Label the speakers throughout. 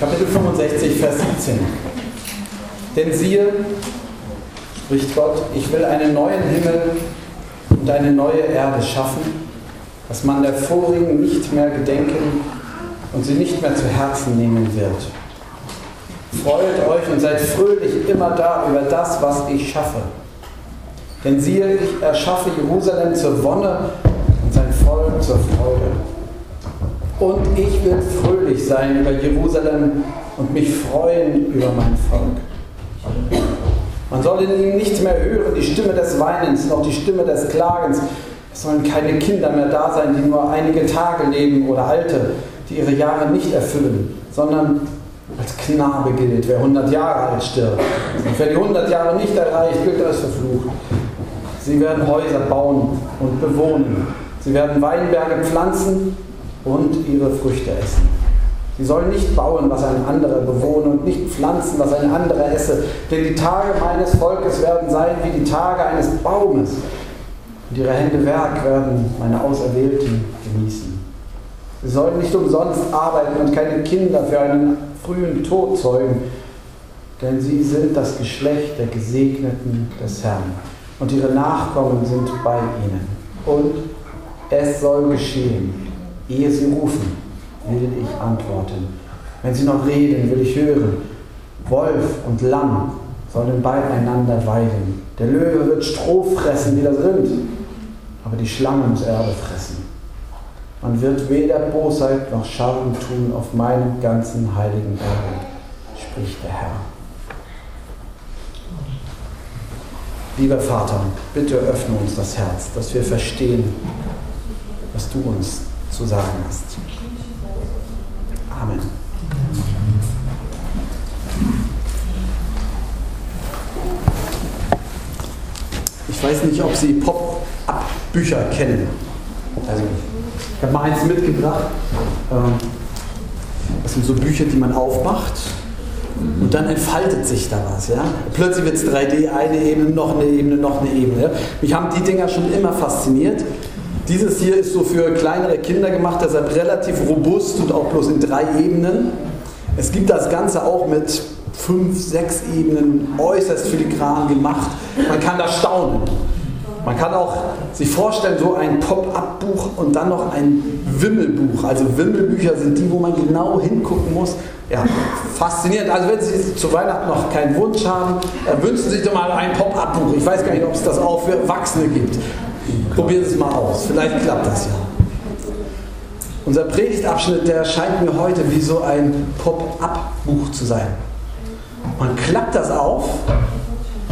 Speaker 1: Kapitel 65, Vers 17. Denn siehe, spricht Gott, ich will einen neuen Himmel und eine neue Erde schaffen, dass man der vorigen nicht mehr gedenken und sie nicht mehr zu Herzen nehmen wird. Freut euch und seid fröhlich immer da über das, was ich schaffe. Denn siehe, ich erschaffe Jerusalem zur Wonne und sein Volk zur Freude. Und ich will fröhlich sein über Jerusalem und mich freuen über mein Volk. Man soll in ihm nicht mehr hören die Stimme des Weinens, noch die Stimme des Klagens. Es sollen keine Kinder mehr da sein, die nur einige Tage leben oder Alte, die ihre Jahre nicht erfüllen, sondern als Knabe gilt, wer 100 Jahre alt stirbt. Und wer die 100 Jahre nicht erreicht, gilt als verflucht. Sie werden Häuser bauen und bewohnen. Sie werden Weinberge pflanzen und ihre Früchte essen. Sie sollen nicht bauen, was ein anderer bewohne und nicht pflanzen, was ein anderer esse. Denn die Tage meines Volkes werden sein wie die Tage eines Baumes. Und ihre Hände Werk werden meine Auserwählten genießen. Sie sollen nicht umsonst arbeiten und keine Kinder für einen frühen Tod zeugen, denn sie sind das Geschlecht der Gesegneten des Herrn. Und ihre Nachkommen sind bei ihnen. Und es soll geschehen, Ehe sie rufen, will ich antworten. Wenn sie noch reden, will ich hören. Wolf und Lamm sollen beieinander weiden. Der Löwe wird Stroh fressen wie das Rind, aber die Schlangen muss Erde fressen. Man wird weder Bosheit noch Schaden tun auf meinem ganzen heiligen Berg, spricht der Herr. Lieber Vater, bitte öffne uns das Herz, dass wir verstehen, was du uns zu sagen hast. Amen. Ich weiß nicht, ob Sie Pop-Up-Bücher kennen. Also, ich habe mal eins mitgebracht. Ähm, das sind so Bücher, die man aufmacht und dann entfaltet sich da was. Ja? Plötzlich wird es 3D, eine Ebene, noch eine Ebene, noch eine Ebene. Mich haben die Dinger schon immer fasziniert. Dieses hier ist so für kleinere Kinder gemacht, deshalb relativ robust und auch bloß in drei Ebenen. Es gibt das Ganze auch mit fünf, sechs Ebenen äußerst filigran gemacht. Man kann da staunen. Man kann auch sich vorstellen, so ein Pop-up-Buch und dann noch ein Wimmelbuch. Also Wimmelbücher sind die, wo man genau hingucken muss. Ja, faszinierend. Also wenn Sie zu Weihnachten noch keinen Wunsch haben, wünschen Sie sich doch mal ein Pop-up-Buch. Ich weiß gar nicht, ob es das auch für Erwachsene gibt. Probieren Sie es mal aus. Vielleicht klappt das ja. Unser Predigtabschnitt, der scheint mir heute wie so ein Pop-up-Buch zu sein. Man klappt das auf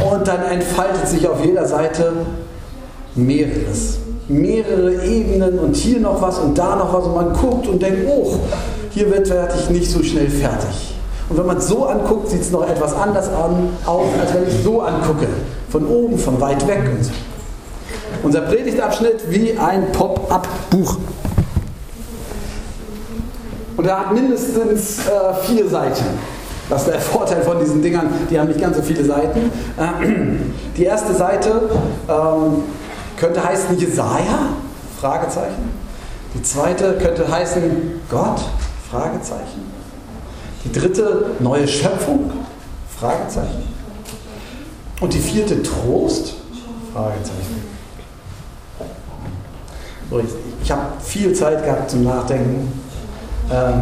Speaker 1: und dann entfaltet sich auf jeder Seite mehreres. Mehrere Ebenen und hier noch was und da noch was und man guckt und denkt, oh, hier wird fertig nicht so schnell fertig. Und wenn man es so anguckt, sieht es noch etwas anders an, aus, als wenn ich so angucke. Von oben, von weit weg und so. Unser Predigtabschnitt wie ein Pop-up-Buch. Und er hat mindestens äh, vier Seiten. Das ist der Vorteil von diesen Dingern, die haben nicht ganz so viele Seiten. Äh, die erste Seite ähm, könnte heißen Jesaja? Fragezeichen. Die zweite könnte heißen Gott? Fragezeichen. Die dritte neue Schöpfung? Fragezeichen. Und die vierte Trost? Fragezeichen. Ich, ich habe viel Zeit gehabt zum Nachdenken. Ähm,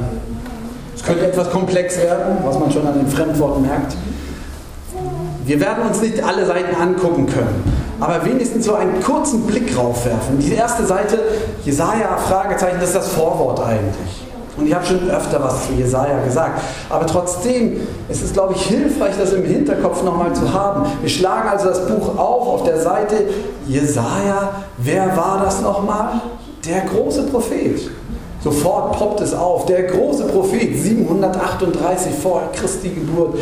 Speaker 1: es könnte etwas komplex werden, was man schon an den Fremdworten merkt. Wir werden uns nicht alle Seiten angucken können, aber wenigstens so einen kurzen Blick drauf werfen. Die erste Seite, Jesaja, Fragezeichen, das ist das Vorwort eigentlich. Und ich habe schon öfter was zu Jesaja gesagt. Aber trotzdem ist es, glaube ich, hilfreich, das im Hinterkopf nochmal zu haben. Wir schlagen also das Buch auf auf der Seite Jesaja. Wer war das nochmal? Der große Prophet. Sofort poppt es auf. Der große Prophet, 738 vor Christi Geburt,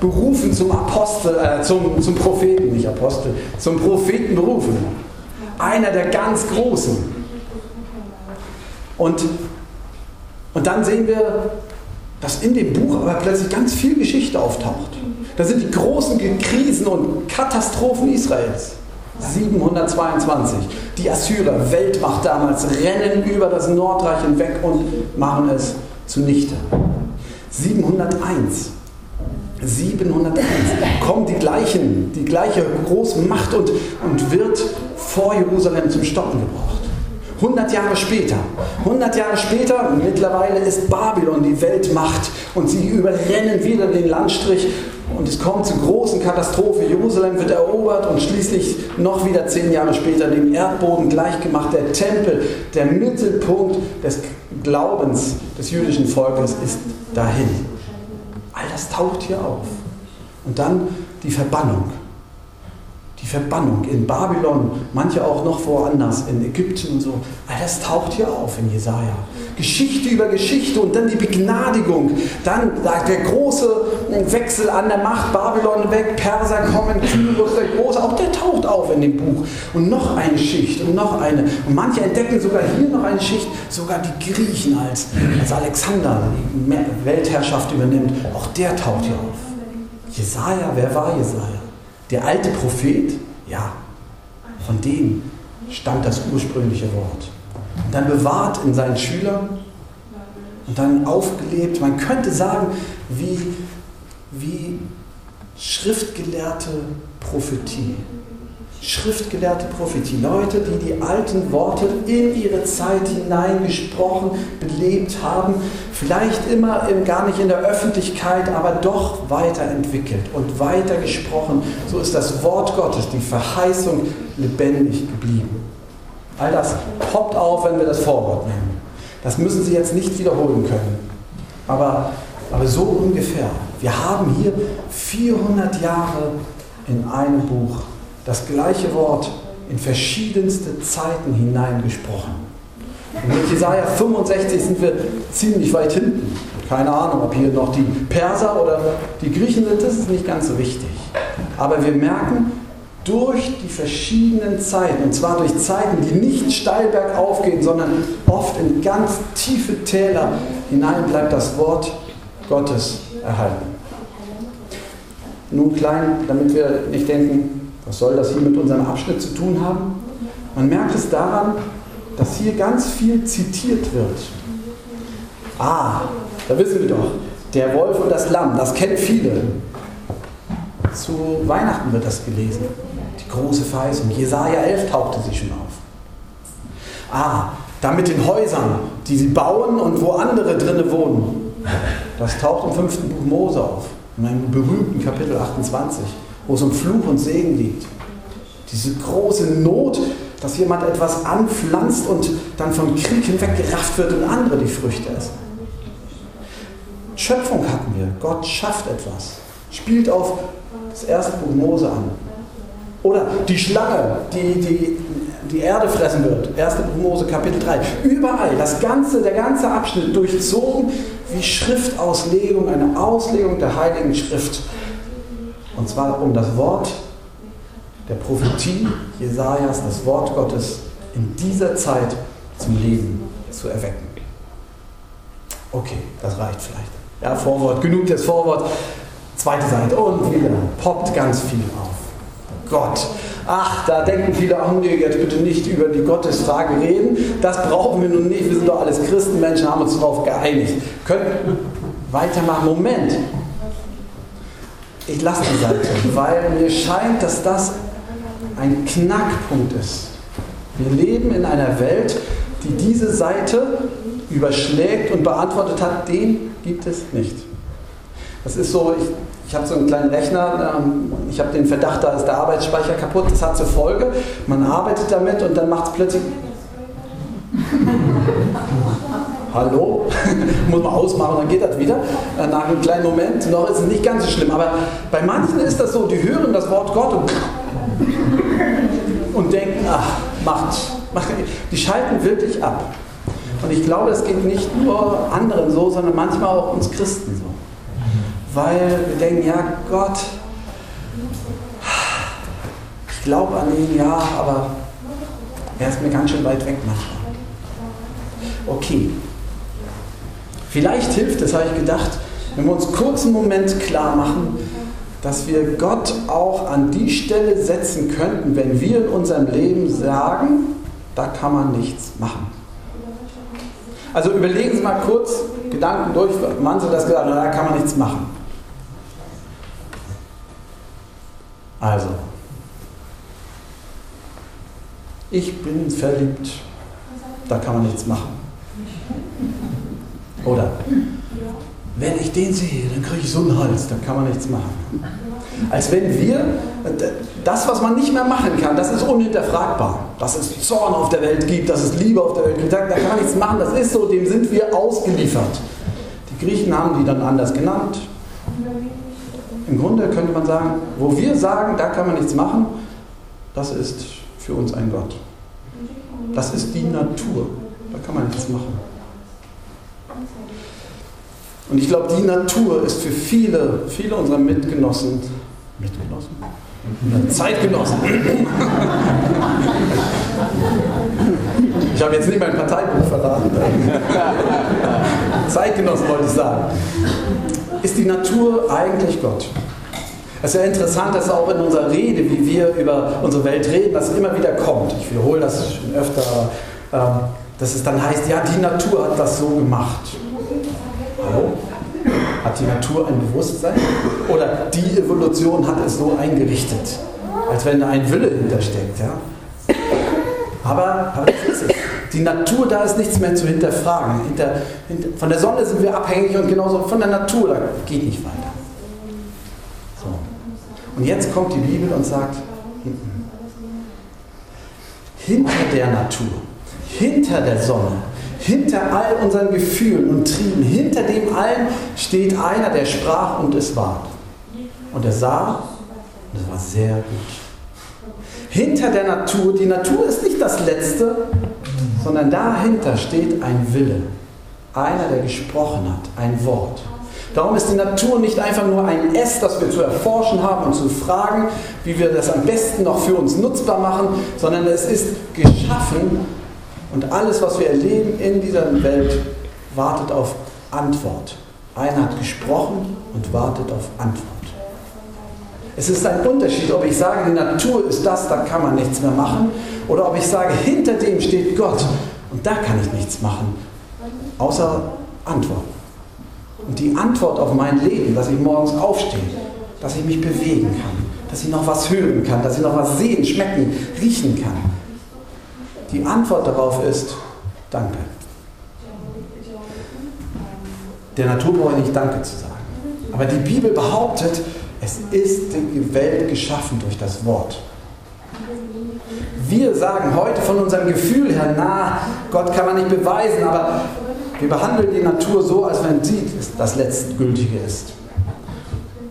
Speaker 1: berufen zum Apostel, äh, zum, zum Propheten, nicht Apostel, zum Propheten berufen. Einer der ganz Großen. Und und dann sehen wir, dass in dem Buch aber plötzlich ganz viel Geschichte auftaucht. Da sind die großen Krisen und Katastrophen Israels. 722. Die Assyrer, Weltmacht damals, rennen über das Nordreich hinweg und machen es zunichte. 701. 701 kommen die gleichen, die gleiche große Macht und, und wird vor Jerusalem zum Stoppen gebracht. 100 Jahre später, 100 Jahre später, mittlerweile ist Babylon die Weltmacht und sie überrennen wieder den Landstrich und es kommt zur großen Katastrophe. Jerusalem wird erobert und schließlich noch wieder zehn Jahre später dem Erdboden gleichgemacht. Der Tempel, der Mittelpunkt des Glaubens des jüdischen Volkes ist dahin. All das taucht hier auf. Und dann die Verbannung die Verbannung in Babylon, manche auch noch woanders, in Ägypten und so. All das taucht hier auf in Jesaja. Geschichte über Geschichte und dann die Begnadigung. Dann der große Wechsel an der Macht, Babylon weg, Perser kommen, Kyros der Große, auch der taucht auf in dem Buch. Und noch eine Schicht und noch eine. Und manche entdecken sogar hier noch eine Schicht, sogar die Griechen, als, als Alexander die Weltherrschaft übernimmt. Auch der taucht hier auf. Jesaja, wer war Jesaja? Der alte Prophet, ja, von dem stammt das ursprüngliche Wort. Und dann bewahrt in seinen Schülern und dann aufgelebt. Man könnte sagen, wie, wie schriftgelehrte Prophetie. Schriftgelehrte Prophetie. Leute, die die alten Worte in ihre Zeit hineingesprochen, belebt haben, vielleicht immer im, gar nicht in der Öffentlichkeit, aber doch weiterentwickelt und weitergesprochen. So ist das Wort Gottes, die Verheißung lebendig geblieben. All das poppt auf, wenn wir das Vorwort nehmen. Das müssen Sie jetzt nicht wiederholen können. Aber, aber so ungefähr. Wir haben hier 400 Jahre in einem Buch das gleiche Wort in verschiedenste Zeiten hineingesprochen. Und mit Jesaja 65 sind wir ziemlich weit hinten. Keine Ahnung, ob hier noch die Perser oder die Griechen sind, das ist nicht ganz so wichtig. Aber wir merken, durch die verschiedenen Zeiten, und zwar durch Zeiten, die nicht steil bergauf gehen, sondern oft in ganz tiefe Täler hinein bleibt das Wort Gottes erhalten. Nun klein, damit wir nicht denken, was soll das hier mit unserem Abschnitt zu tun haben? Man merkt es daran, dass hier ganz viel zitiert wird. Ah, da wissen wir doch, der Wolf und das Lamm, das kennen viele. Zu Weihnachten wird das gelesen. Die große Verheißung. Jesaja 11 tauchte sie schon auf. Ah, da mit den Häusern, die sie bauen und wo andere drinnen wohnen. Das taucht im fünften Buch Mose auf, in einem berühmten Kapitel 28 wo es um Fluch und Segen geht. Diese große Not, dass jemand etwas anpflanzt und dann vom Krieg hinweggerafft wird und andere die Früchte essen. Schöpfung hatten wir. Gott schafft etwas. Spielt auf das erste Buch Mose an. Oder die Schlange, die die, die Erde fressen wird. Erste Buch Mose, Kapitel 3. Überall, das ganze, der ganze Abschnitt durchzogen wie Schriftauslegung, eine Auslegung der Heiligen Schrift. Und zwar um das Wort der Prophetie Jesajas, das Wort Gottes in dieser Zeit zum Leben zu erwecken. Okay, das reicht vielleicht. Ja, Vorwort, genug des Vorworts. Zweite Seite und wieder poppt ganz viel auf. Gott. Ach, da denken viele, ach nee, jetzt bitte nicht über die Gottesfrage reden. Das brauchen wir nun nicht. Wir sind doch alles Christenmenschen, haben uns darauf geeinigt. Können weitermachen. Moment, ich lasse die Seite, weil mir scheint, dass das ein Knackpunkt ist. Wir leben in einer Welt, die diese Seite überschlägt und beantwortet hat, den gibt es nicht. Das ist so, ich, ich habe so einen kleinen Rechner, ähm, ich habe den Verdacht, da ist der Arbeitsspeicher kaputt. Das hat zur Folge, man arbeitet damit und dann macht es plötzlich hallo, muss man ausmachen, dann geht das wieder. Äh, nach einem kleinen Moment, noch ist es nicht ganz so schlimm. Aber bei manchen ist das so, die hören das Wort Gott und, und denken, ach, macht, macht, die schalten wirklich ab. Und ich glaube, es geht nicht nur anderen so, sondern manchmal auch uns Christen so. Weil wir denken, ja, Gott, ich glaube an ihn, ja, aber er ist mir ganz schön weit weg manchmal. Okay, Vielleicht hilft es, habe ich gedacht, wenn wir uns kurz einen Moment klar machen, dass wir Gott auch an die Stelle setzen könnten, wenn wir in unserem Leben sagen, da kann man nichts machen. Also überlegen Sie mal kurz, Gedanken durch, Sie das gesagt da kann man nichts machen. Also, ich bin verliebt, da kann man nichts machen. Oder, wenn ich den sehe, dann kriege ich so einen Hals, da kann man nichts machen. Als wenn wir, das, was man nicht mehr machen kann, das ist unhinterfragbar. Dass es Zorn auf der Welt gibt, dass es Liebe auf der Welt gibt, da kann man nichts machen, das ist so, dem sind wir ausgeliefert. Die Griechen haben die dann anders genannt. Im Grunde könnte man sagen, wo wir sagen, da kann man nichts machen, das ist für uns ein Gott. Das ist die Natur, da kann man nichts machen. Und ich glaube, die Natur ist für viele, viele unserer Mitgenossen, Mitgenossen? Zeitgenossen. Ich habe jetzt nicht mein Parteibuch verraten. Zeitgenossen wollte ich sagen. Ist die Natur eigentlich Gott? Es ist ja interessant, dass auch in unserer Rede, wie wir über unsere Welt reden, das immer wieder kommt. Ich wiederhole das schon öfter, ähm, dass es dann heißt, ja, die Natur hat das so gemacht. Hallo? Hat die Natur ein Bewusstsein? Oder die Evolution hat es so eingerichtet, als wenn da ein Wille hintersteckt. Ja? Aber, aber das ist es. Die Natur, da ist nichts mehr zu hinterfragen. Hinter, hinter, von der Sonne sind wir abhängig und genauso von der Natur, da geht nicht weiter. So. Und jetzt kommt die Bibel und sagt, hinter der Natur, hinter der Sonne, hinter all unseren Gefühlen und Trieben, hinter dem allen steht einer, der sprach und es war. Und er sah und es war sehr gut. Hinter der Natur, die Natur ist nicht das Letzte, sondern dahinter steht ein Wille. Einer, der gesprochen hat, ein Wort. Darum ist die Natur nicht einfach nur ein S, das wir zu erforschen haben und zu fragen, wie wir das am besten noch für uns nutzbar machen, sondern es ist geschaffen und alles, was wir erleben in dieser Welt, wartet auf Antwort. Einer hat gesprochen und wartet auf Antwort. Es ist ein Unterschied, ob ich sage, die Natur ist das, da kann man nichts mehr machen, oder ob ich sage, hinter dem steht Gott und da kann ich nichts machen, außer Antworten. Und die Antwort auf mein Leben, dass ich morgens aufstehe, dass ich mich bewegen kann, dass ich noch was hören kann, dass ich noch was sehen, schmecken, riechen kann, die Antwort darauf ist Danke. Der Natur brauche ich nicht Danke zu sagen. Aber die Bibel behauptet, es ist die Welt geschaffen durch das Wort. Wir sagen heute von unserem Gefühl her, na, Gott kann man nicht beweisen, aber wir behandeln die Natur so, als wenn sie das Letztgültige ist.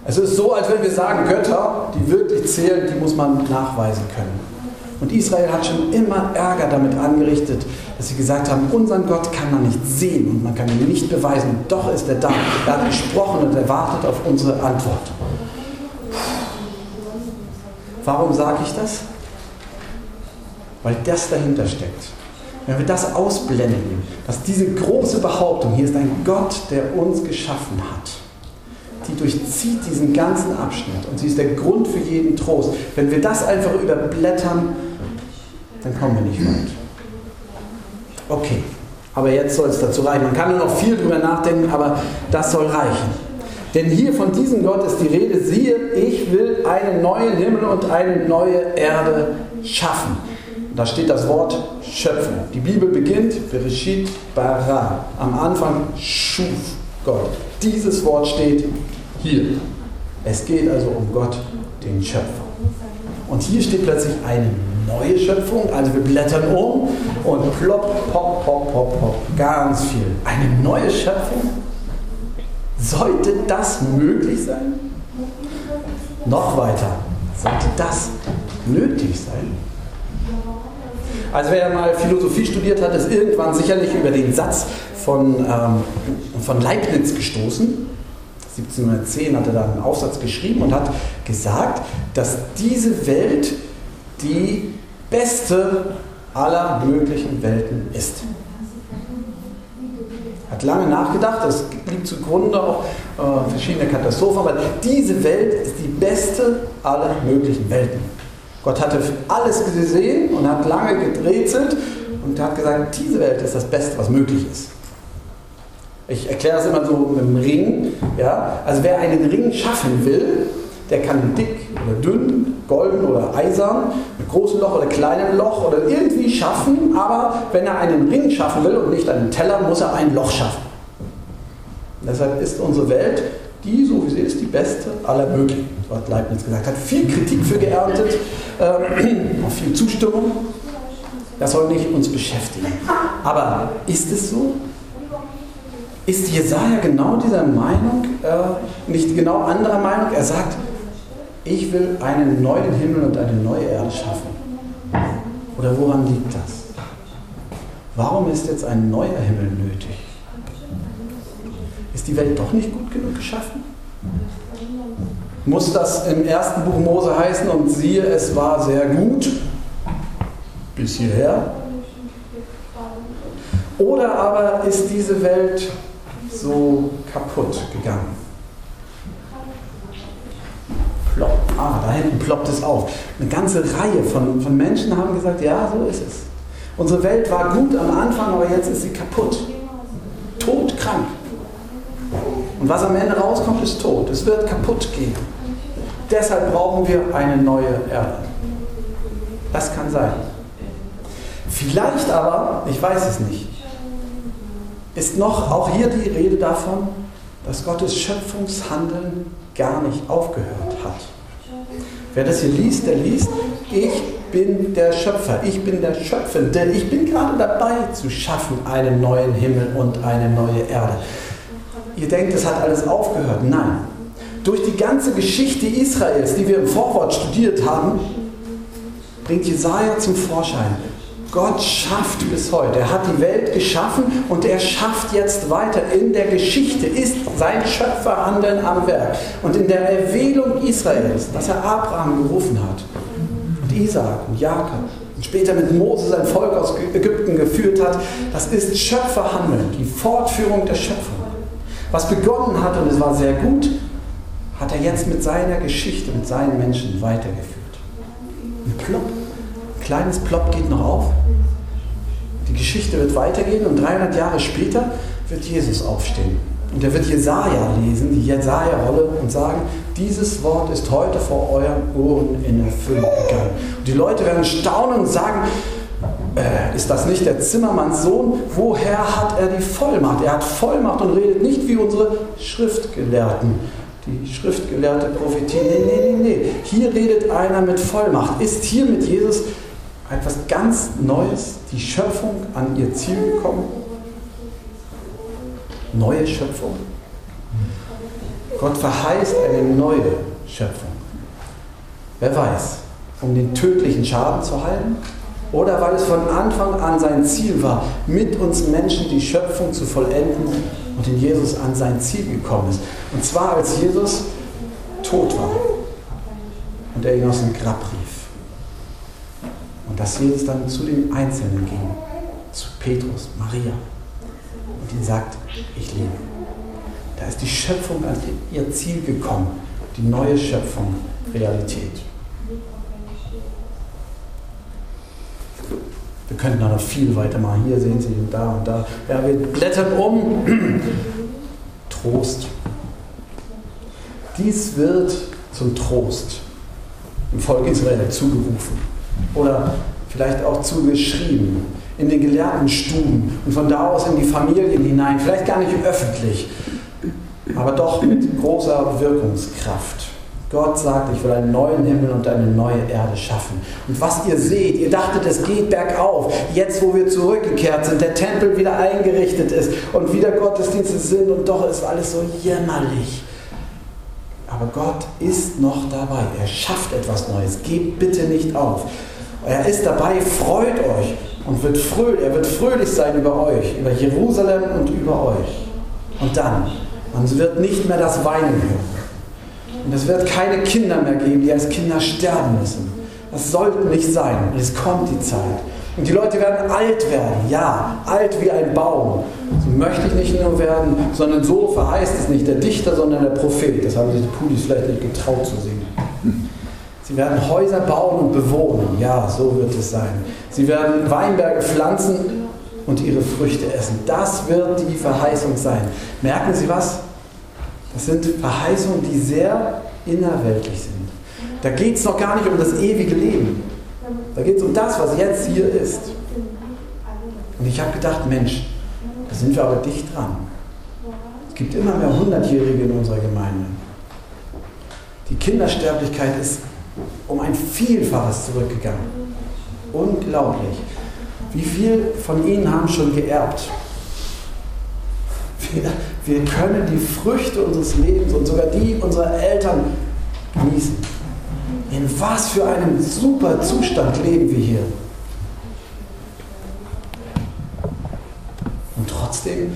Speaker 1: Es ist so, als wenn wir sagen, Götter, die wirklich zählen, die muss man nachweisen können. Und Israel hat schon immer Ärger damit angerichtet, dass sie gesagt haben, unseren Gott kann man nicht sehen und man kann ihn nicht beweisen. Doch ist er da. Er hat gesprochen und er wartet auf unsere Antwort. Warum sage ich das? Weil das dahinter steckt. Wenn wir das ausblenden, dass diese große Behauptung, hier ist ein Gott, der uns geschaffen hat, die durchzieht diesen ganzen Abschnitt und sie ist der Grund für jeden Trost. Wenn wir das einfach überblättern, dann kommen wir nicht weit. Okay, aber jetzt soll es dazu reichen. Man kann noch viel drüber nachdenken, aber das soll reichen. Denn hier von diesem Gott ist die Rede, siehe, ich will einen neuen Himmel und eine neue Erde schaffen. Da steht das Wort schöpfen. Die Bibel beginnt, Bereshit bara. Am Anfang schuf Gott. Dieses Wort steht hier. Es geht also um Gott, den Schöpfer. Und hier steht plötzlich eine neue Schöpfung. Also wir blättern um und plopp, pop, pop, pop, pop. Ganz viel. Eine neue Schöpfung? Sollte das möglich sein? Noch weiter. Sollte das nötig sein? Also wer mal Philosophie studiert hat, ist irgendwann sicherlich über den Satz von, ähm, von Leibniz gestoßen. 1710 hat er da einen Aufsatz geschrieben und hat gesagt, dass diese Welt die beste aller möglichen Welten ist. Hat lange nachgedacht, das liegt zugrunde auch äh, verschiedene Katastrophen, aber diese Welt ist die beste aller möglichen Welten. Gott hatte alles gesehen und hat lange gedrehzelt und hat gesagt, diese Welt ist das Beste, was möglich ist. Ich erkläre das immer so mit dem Ring. Ja? Also wer einen Ring schaffen will, der kann dick oder dünn, golden oder eisern, mit großem Loch oder kleinem Loch oder irgendwie schaffen, aber wenn er einen Ring schaffen will und nicht einen Teller, muss er ein Loch schaffen. Deshalb ist unsere Welt, die, so wie sie ist, die beste aller möglichen, was Leibniz gesagt hat. Viel Kritik für geerntet, äh, auch viel Zustimmung. Das soll nicht uns beschäftigen. Aber ist es so? Ist Jesaja genau dieser Meinung, äh, nicht genau anderer Meinung? Er sagt, ich will einen neuen Himmel und eine neue Erde schaffen. Oder woran liegt das? Warum ist jetzt ein neuer Himmel nötig? Ist die Welt doch nicht gut genug geschaffen? Muss das im ersten Buch Mose heißen und siehe, es war sehr gut bis hierher? Oder aber ist diese Welt so kaputt gegangen? Plopp. Ah, da hinten ploppt es auf. Eine ganze Reihe von, von Menschen haben gesagt, ja, so ist es. Unsere Welt war gut am Anfang, aber jetzt ist sie kaputt. Todkrank. Und was am Ende rauskommt, ist tot. Es wird kaputt gehen. Deshalb brauchen wir eine neue Erde. Das kann sein. Vielleicht aber, ich weiß es nicht, ist noch auch hier die Rede davon, dass Gottes Schöpfungshandeln gar nicht aufgehört hat. Wer das hier liest, der liest, ich bin der Schöpfer, ich bin der Schöpfende, ich bin gerade dabei zu schaffen einen neuen Himmel und eine neue Erde. Ihr denkt, es hat alles aufgehört. Nein. Durch die ganze Geschichte Israels, die wir im Vorwort studiert haben, bringt Jesaja zum Vorschein. Gott schafft bis heute. Er hat die Welt geschaffen und er schafft jetzt weiter. In der Geschichte ist sein Schöpferhandeln am Werk. Und in der Erwählung Israels, dass er Abraham gerufen hat und Isaak und Jakob und später mit Mose sein Volk aus Ägypten geführt hat, das ist Schöpferhandeln, die Fortführung der Schöpfung. Was begonnen hat und es war sehr gut, hat er jetzt mit seiner Geschichte, mit seinen Menschen weitergeführt. Ein ein kleines Plopp geht noch auf. Die Geschichte wird weitergehen und 300 Jahre später wird Jesus aufstehen. Und er wird Jesaja lesen, die Jesaja-Rolle, und sagen: Dieses Wort ist heute vor euren Ohren in Erfüllung gegangen. Und die Leute werden staunen und sagen: äh, ist das nicht der Zimmermanns Sohn? Woher hat er die Vollmacht? Er hat Vollmacht und redet nicht wie unsere Schriftgelehrten. Die schriftgelehrte Prophetie. Nee, nee, nee, nee. Hier redet einer mit Vollmacht. Ist hier mit Jesus etwas ganz Neues, die Schöpfung, an ihr Ziel gekommen? Neue Schöpfung. Gott verheißt eine neue Schöpfung. Wer weiß, um den tödlichen Schaden zu heilen oder weil es von Anfang an sein Ziel war, mit uns Menschen die Schöpfung zu vollenden und in Jesus an sein Ziel gekommen ist. Und zwar als Jesus tot war und er ihn aus dem Grab rief. Und dass Jesus dann zu den Einzelnen ging, zu Petrus, Maria und ihn sagt, ich liebe. Da ist die Schöpfung an ihr Ziel gekommen, die neue Schöpfung Realität. Wir könnten da noch viel weiter machen. Hier sehen Sie und da und da. Ja, wir blättern um. Trost. Dies wird zum Trost im Volk Israel zugerufen. Oder vielleicht auch zugeschrieben. In den gelehrten Stuben und von da aus in die Familien hinein. Vielleicht gar nicht öffentlich, aber doch mit großer Wirkungskraft. Gott sagt, ich will einen neuen Himmel und eine neue Erde schaffen. Und was ihr seht, ihr dachtet, es geht bergauf. Jetzt, wo wir zurückgekehrt sind, der Tempel wieder eingerichtet ist und wieder Gottesdienste sind und doch ist alles so jämmerlich. Aber Gott ist noch dabei. Er schafft etwas Neues. Gebt bitte nicht auf. Er ist dabei, freut euch und wird fröhlich, er wird fröhlich sein über euch, über Jerusalem und über euch. Und dann, man wird nicht mehr das Weinen hören. Und es wird keine Kinder mehr geben, die als Kinder sterben müssen. Das sollte nicht sein. Und es kommt die Zeit. Und die Leute werden alt werden. Ja, alt wie ein Baum. So möchte ich nicht nur werden, sondern so verheißt es nicht der Dichter, sondern der Prophet. Das haben sich die Pudis vielleicht nicht getraut zu singen. Sie werden Häuser bauen und bewohnen. Ja, so wird es sein. Sie werden Weinberge pflanzen und ihre Früchte essen. Das wird die Verheißung sein. Merken Sie was? Das sind Verheißungen, die sehr innerweltlich sind. Da geht es noch gar nicht um das ewige Leben. Da geht es um das, was jetzt hier ist. Und ich habe gedacht, Mensch, da sind wir aber dicht dran. Es gibt immer mehr Hundertjährige in unserer Gemeinde. Die Kindersterblichkeit ist um ein Vielfaches zurückgegangen. Unglaublich. Wie viel von Ihnen haben schon geerbt? Wir, wir können die Früchte unseres Lebens und sogar die unserer Eltern genießen. In was für einem super Zustand leben wir hier. Und trotzdem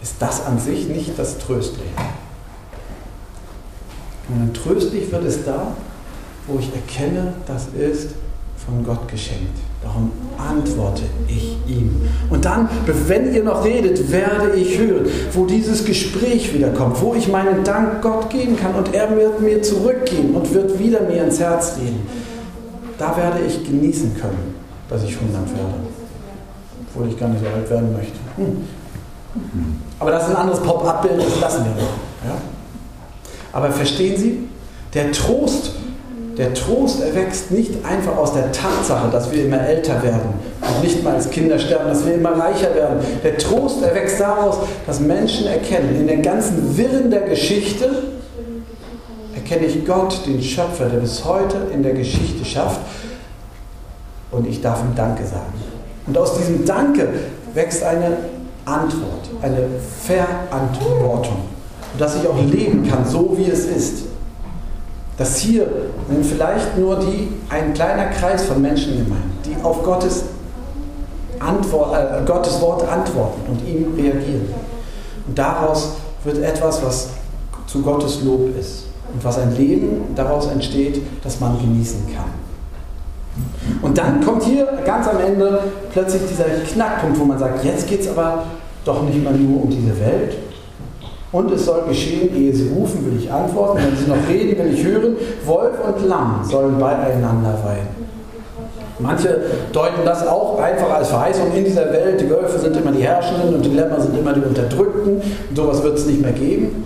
Speaker 1: ist das an sich nicht das Tröstliche. Und tröstlich wird es da, wo ich erkenne, das ist von Gott geschenkt. Darum antworte ich ihm. Und dann, wenn ihr noch redet, werde ich hören, wo dieses Gespräch wiederkommt, wo ich meinen Dank Gott geben kann und er wird mir zurückgeben und wird wieder mir ins Herz reden. Da werde ich genießen können, dass ich 100 werde. Obwohl ich gar nicht so alt werden möchte. Hm. Aber das ist ein anderes Pop-up-Bild, das lassen wir noch. Ja? Aber verstehen Sie, der Trost der Trost erwächst nicht einfach aus der Tatsache, dass wir immer älter werden und nicht mal als Kinder sterben, dass wir immer reicher werden. Der Trost erwächst daraus, dass Menschen erkennen, in den ganzen Wirren der Geschichte erkenne ich Gott, den Schöpfer, der bis heute in der Geschichte schafft und ich darf ihm Danke sagen. Und aus diesem Danke wächst eine Antwort, eine Verantwortung, dass ich auch leben kann, so wie es ist dass hier sind vielleicht nur die, ein kleiner Kreis von Menschen gemeint, die auf Gottes, Antwort, äh, Gottes Wort antworten und ihm reagieren. Und daraus wird etwas, was zu Gottes Lob ist und was ein Leben daraus entsteht, das man genießen kann. Und dann kommt hier ganz am Ende plötzlich dieser Knackpunkt, wo man sagt, jetzt geht es aber doch nicht mal nur um diese Welt, und es soll geschehen, ehe sie rufen, will ich antworten. Wenn sie noch reden, will ich hören. Wolf und Lamm sollen beieinander weiden. Manche deuten das auch einfach als Verheißung in dieser Welt. Die Wölfe sind immer die Herrschenden und die Lämmer sind immer die Unterdrückten. Und sowas wird es nicht mehr geben.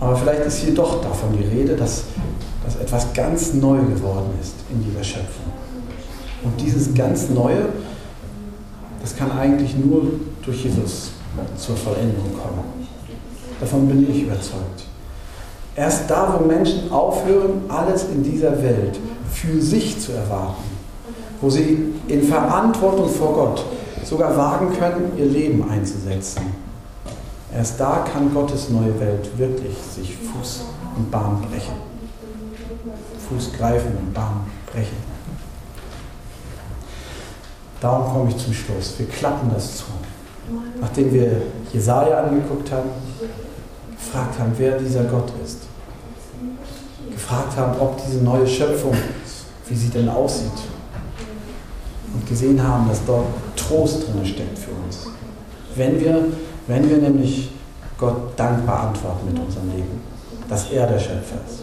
Speaker 1: Aber vielleicht ist hier doch davon die Rede, dass, dass etwas ganz neu geworden ist in dieser Schöpfung. Und dieses ganz Neue, das kann eigentlich nur durch Jesus zur Vollendung kommen. Davon bin ich überzeugt. Erst da, wo Menschen aufhören, alles in dieser Welt für sich zu erwarten, wo sie in Verantwortung vor Gott sogar wagen können, ihr Leben einzusetzen, erst da kann Gottes neue Welt wirklich sich Fuß und Bahn brechen. Fuß greifen und Bahn brechen. Darum komme ich zum Schluss. Wir klappen das zu. Nachdem wir Jesaja angeguckt haben, gefragt haben, wer dieser Gott ist. Gefragt haben, ob diese neue Schöpfung, wie sie denn aussieht. Und gesehen haben, dass dort Trost drin steckt für uns. Wenn wir, wenn wir nämlich Gott dankbar antworten mit unserem Leben, dass er der Schöpfer ist.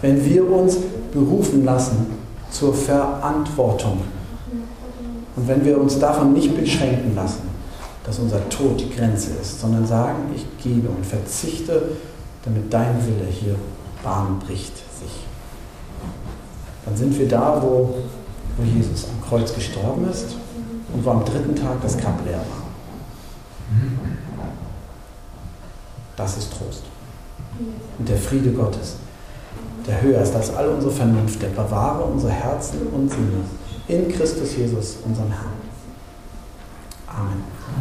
Speaker 1: Wenn wir uns berufen lassen zur Verantwortung und wenn wir uns davon nicht beschränken lassen, dass unser Tod die Grenze ist, sondern sagen, ich gebe und verzichte, damit dein Wille hier Bahn bricht sich. Dann sind wir da, wo, wo Jesus am Kreuz gestorben ist und wo am dritten Tag das Grab leer war. Das ist Trost. Und der Friede Gottes, der höher ist als all unsere Vernunft, der bewahre unsere Herzen und Sinne in Christus Jesus, unserem Herrn. Amen.